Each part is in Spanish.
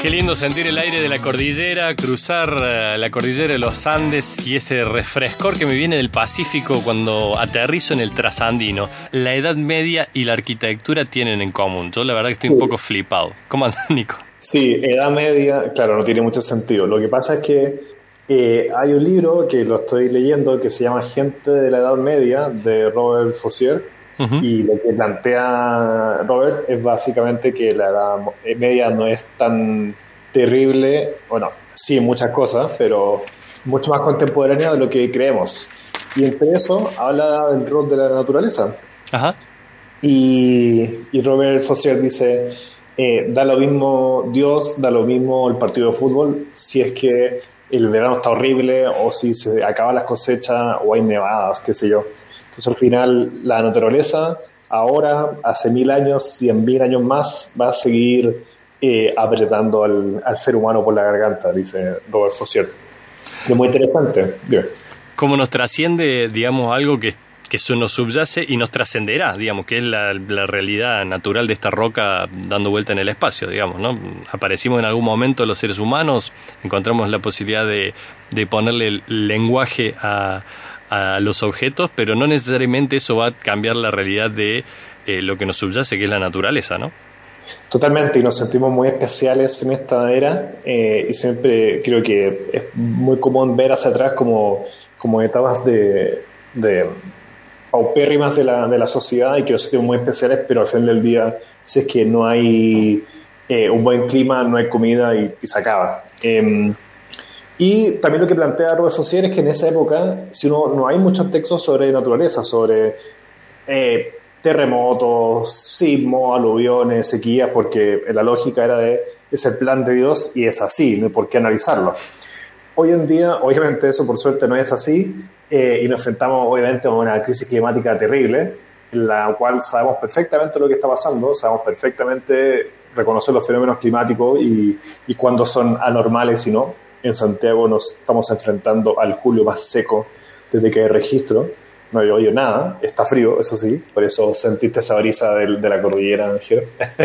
Qué lindo sentir el aire de la cordillera, cruzar eh, la cordillera de los Andes y ese refrescor que me viene del Pacífico cuando aterrizo en el trasandino. La Edad Media y la arquitectura tienen en común. Yo la verdad que estoy un poco flipado. ¿Cómo andas, Nico? Sí, Edad Media, claro, no tiene mucho sentido. Lo que pasa es que eh, hay un libro que lo estoy leyendo que se llama Gente de la Edad Media de Robert Fossier y lo que plantea Robert es básicamente que la edad media no es tan terrible, bueno, sí en muchas cosas, pero mucho más contemporánea de lo que creemos. Y entre eso habla del rol de la naturaleza. Ajá. Y, y Robert Foster dice, eh, da lo mismo Dios, da lo mismo el partido de fútbol, si es que el verano está horrible o si se acaban las cosechas o hay nevadas, qué sé yo. Entonces al final la naturaleza ahora, hace mil años, cien mil años más, va a seguir eh, apretando al, ser humano por la garganta, dice Robert Fossier. Es muy interesante. Como nos trasciende, digamos, algo que, que nos subyace y nos trascenderá, digamos, que es la, realidad natural de esta roca dando vuelta en el espacio, digamos, ¿no? Aparecimos en algún momento los seres humanos, encontramos la posibilidad de, de ponerle lenguaje a a los objetos, pero no necesariamente eso va a cambiar la realidad de eh, lo que nos subyace, que es la naturaleza, ¿no? Totalmente, y nos sentimos muy especiales en esta era, eh, y siempre creo que es muy común ver hacia atrás como, como etapas de, de paupérrimas de la, de la sociedad y que nos sentimos muy especiales, pero al final del día, si es que no hay eh, un buen clima, no hay comida y, y se acaba. Em, y también lo que plantea Robert Fossier es que en esa época, si uno, no hay muchos textos sobre naturaleza, sobre eh, terremotos, sismos, aluviones, sequías, porque la lógica era de es el plan de Dios y es así, no hay por qué analizarlo. Hoy en día, obviamente eso por suerte no es así, eh, y nos enfrentamos obviamente a una crisis climática terrible, en la cual sabemos perfectamente lo que está pasando, sabemos perfectamente reconocer los fenómenos climáticos y, y cuándo son anormales y no en Santiago nos estamos enfrentando al julio más seco desde que hay registro. No había oído nada, está frío, eso sí, por eso sentiste esa brisa de, la cordillera,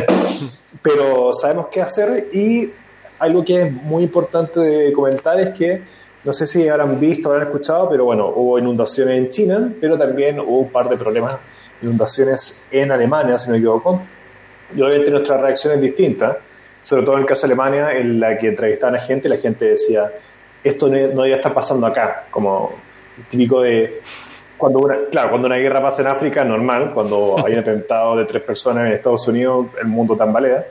Pero sabemos qué hacer y algo que es muy importante de comentar es que, no sé si habrán visto, habrán escuchado, pero bueno, hubo inundaciones en China, pero también hubo un par de problemas, inundaciones en Alemania, si no me equivoco. Y obviamente nuestra reacción es distinta sobre todo en el caso de Alemania, en la que entrevistaban a gente, la gente decía, esto no, debería estar pasando acá, como típico de cuando una, claro, cuando una guerra pasa en África, normal, cuando hay un atentado de tres personas en Estados Unidos, el mundo tambalea.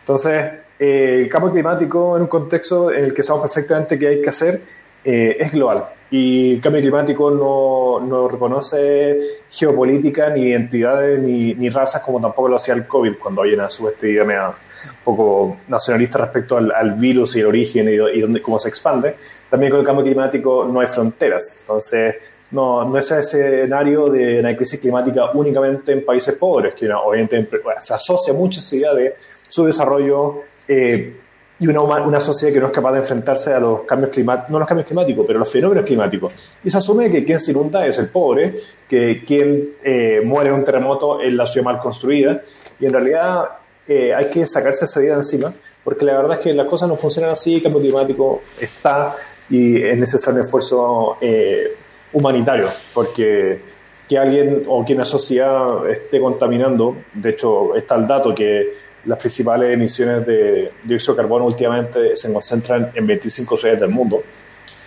Entonces, eh, el cambio climático en un contexto en el que sabemos perfectamente qué hay que hacer eh, es global. Y el cambio climático no, no reconoce geopolítica, ni identidades, ni, ni, razas, como tampoco lo hacía el COVID, cuando hay una subestividad un poco nacionalista respecto al, al, virus y el origen y, y cómo se expande. También con el cambio climático no hay fronteras. Entonces, no, no es ese escenario de una crisis climática únicamente en países pobres, que obviamente se asocia mucho esa idea de su desarrollo. Eh, y una, una sociedad que no es capaz de enfrentarse a los cambios climáticos, no los cambios climáticos, pero los fenómenos climáticos. Y se asume que quien se inunda es el pobre, que quien eh, muere en un terremoto es la ciudad mal construida, y en realidad eh, hay que sacarse esa idea de encima, porque la verdad es que las cosas no funcionan así, el cambio climático está y es necesario un esfuerzo eh, humanitario, porque que alguien o que una sociedad esté contaminando, de hecho está el dato que las principales emisiones de dióxido de carbono últimamente se concentran en 25 ciudades del mundo.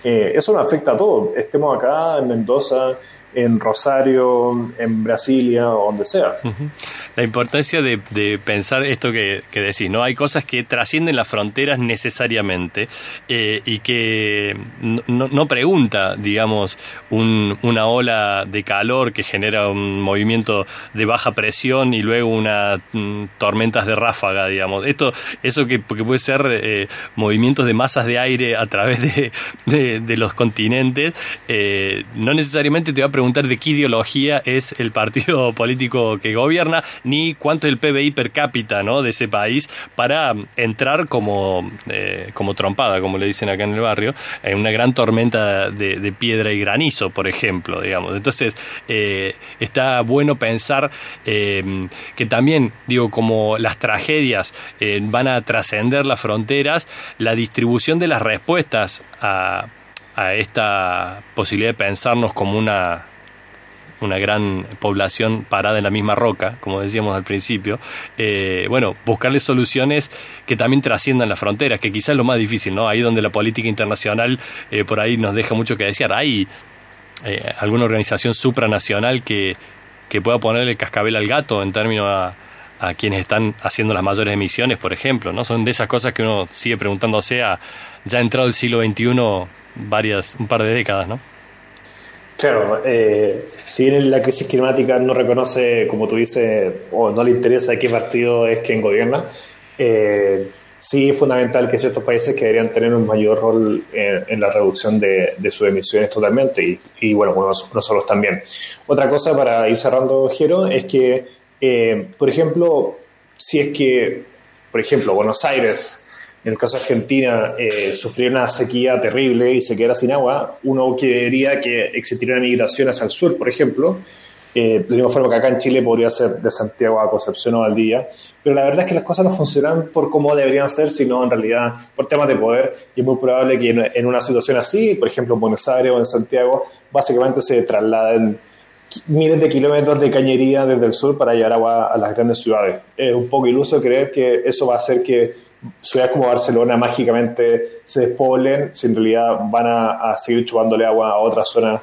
Eh, eso nos afecta a todos, estemos acá en Mendoza, en Rosario, en Brasilia donde sea. La importancia de, pensar esto que, decís, ¿no? Hay cosas que trascienden las fronteras necesariamente eh, y que no, pregunta, digamos, una ola de calor que genera un movimiento de baja presión y luego unas mm, tormentas de ráfaga, digamos. Esto, eso que, puede ser eh, movimientos de masas de aire a través de, los continentes, eh, no necesariamente te va a preguntar de qué ideología es el partido político que gobierna ni cuánto es el PBI per cápita ¿no? de ese país para entrar como, eh, como trompada, como le dicen acá en el barrio, en una gran tormenta de, piedra y granizo, por ejemplo, digamos. Entonces, eh, está bueno pensar eh, que también, digo, como las tragedias van a trascender las fronteras, la distribución de las respuestas a, a esta posibilidad de pensarnos como una una gran población parada en la misma roca, como decíamos al principio, eh, bueno, buscarle soluciones que también trasciendan las fronteras, que quizás es lo más difícil, ¿no? Ahí donde la política internacional eh, por ahí nos deja mucho que decir. ¿Hay eh, alguna organización supranacional que, que pueda ponerle el cascabel al gato en términos a, quienes están haciendo las mayores emisiones, por ejemplo, ¿no? Son de esas cosas que uno sigue preguntándose a ya entrado el siglo XXI varias, un par de décadas, ¿no? Claro, eh, si bien la crisis climática no reconoce, como tú dices, o no le interesa qué partido es quien gobierna, eh, sí es fundamental que ciertos países que deberían tener un mayor rol en, la reducción de, sus emisiones totalmente y, bueno, nosotros también. Otra cosa para ir cerrando, Jero, es que, eh, por ejemplo, si es que, por ejemplo, Buenos Aires en el caso de Argentina, eh, sufrió una sequía terrible y se quedara sin agua, uno quería que existiera una migración hacia el sur, por ejemplo. Eh, de la misma forma que acá en Chile podría ser de Santiago a Concepción o al día. Pero la verdad es que las cosas no funcionan por cómo deberían ser, sino en realidad por temas de poder. Y es muy probable que en, una situación así, por ejemplo en Buenos Aires o en Santiago, básicamente se trasladen miles de kilómetros de cañería desde el sur para llevar agua a las grandes ciudades. Es un poco iluso creer que eso va a hacer que ciudades como Barcelona mágicamente se despoblen, si en realidad van a, seguir chupándole agua a otras zonas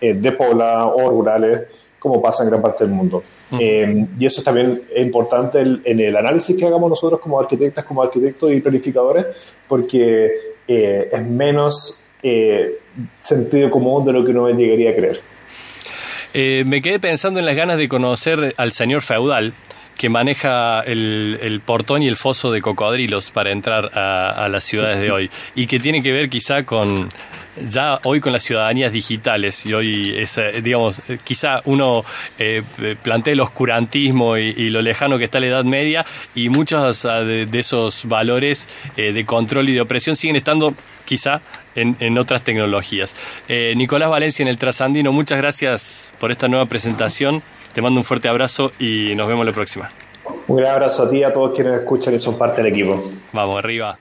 eh, de pobla o rurales, como pasa en gran parte del mundo. Eh, y eso también es importante en el análisis que hagamos nosotros como arquitectas, como arquitectos y planificadores, porque eh, es menos sentido común de lo que uno llegaría a creer. me quedé pensando en las ganas de conocer al señor feudal, que maneja el, portón y el foso de cocodrilos para entrar a, las ciudades de hoy y que tiene que ver quizá con ya hoy con las ciudadanías digitales y hoy es, eh, digamos, eh, quizá uno eh, plantea el oscurantismo y, lo lejano que está la Edad Media y muchos de, esos valores de control y de opresión siguen estando quizá en, en otras tecnologías. Nicolás Valencia en el Trasandino, muchas gracias por esta nueva presentación. Te mando un fuerte abrazo y nos vemos la próxima. Un gran abrazo a ti y a todos quienes escuchan y son parte del equipo. Vamos, arriba.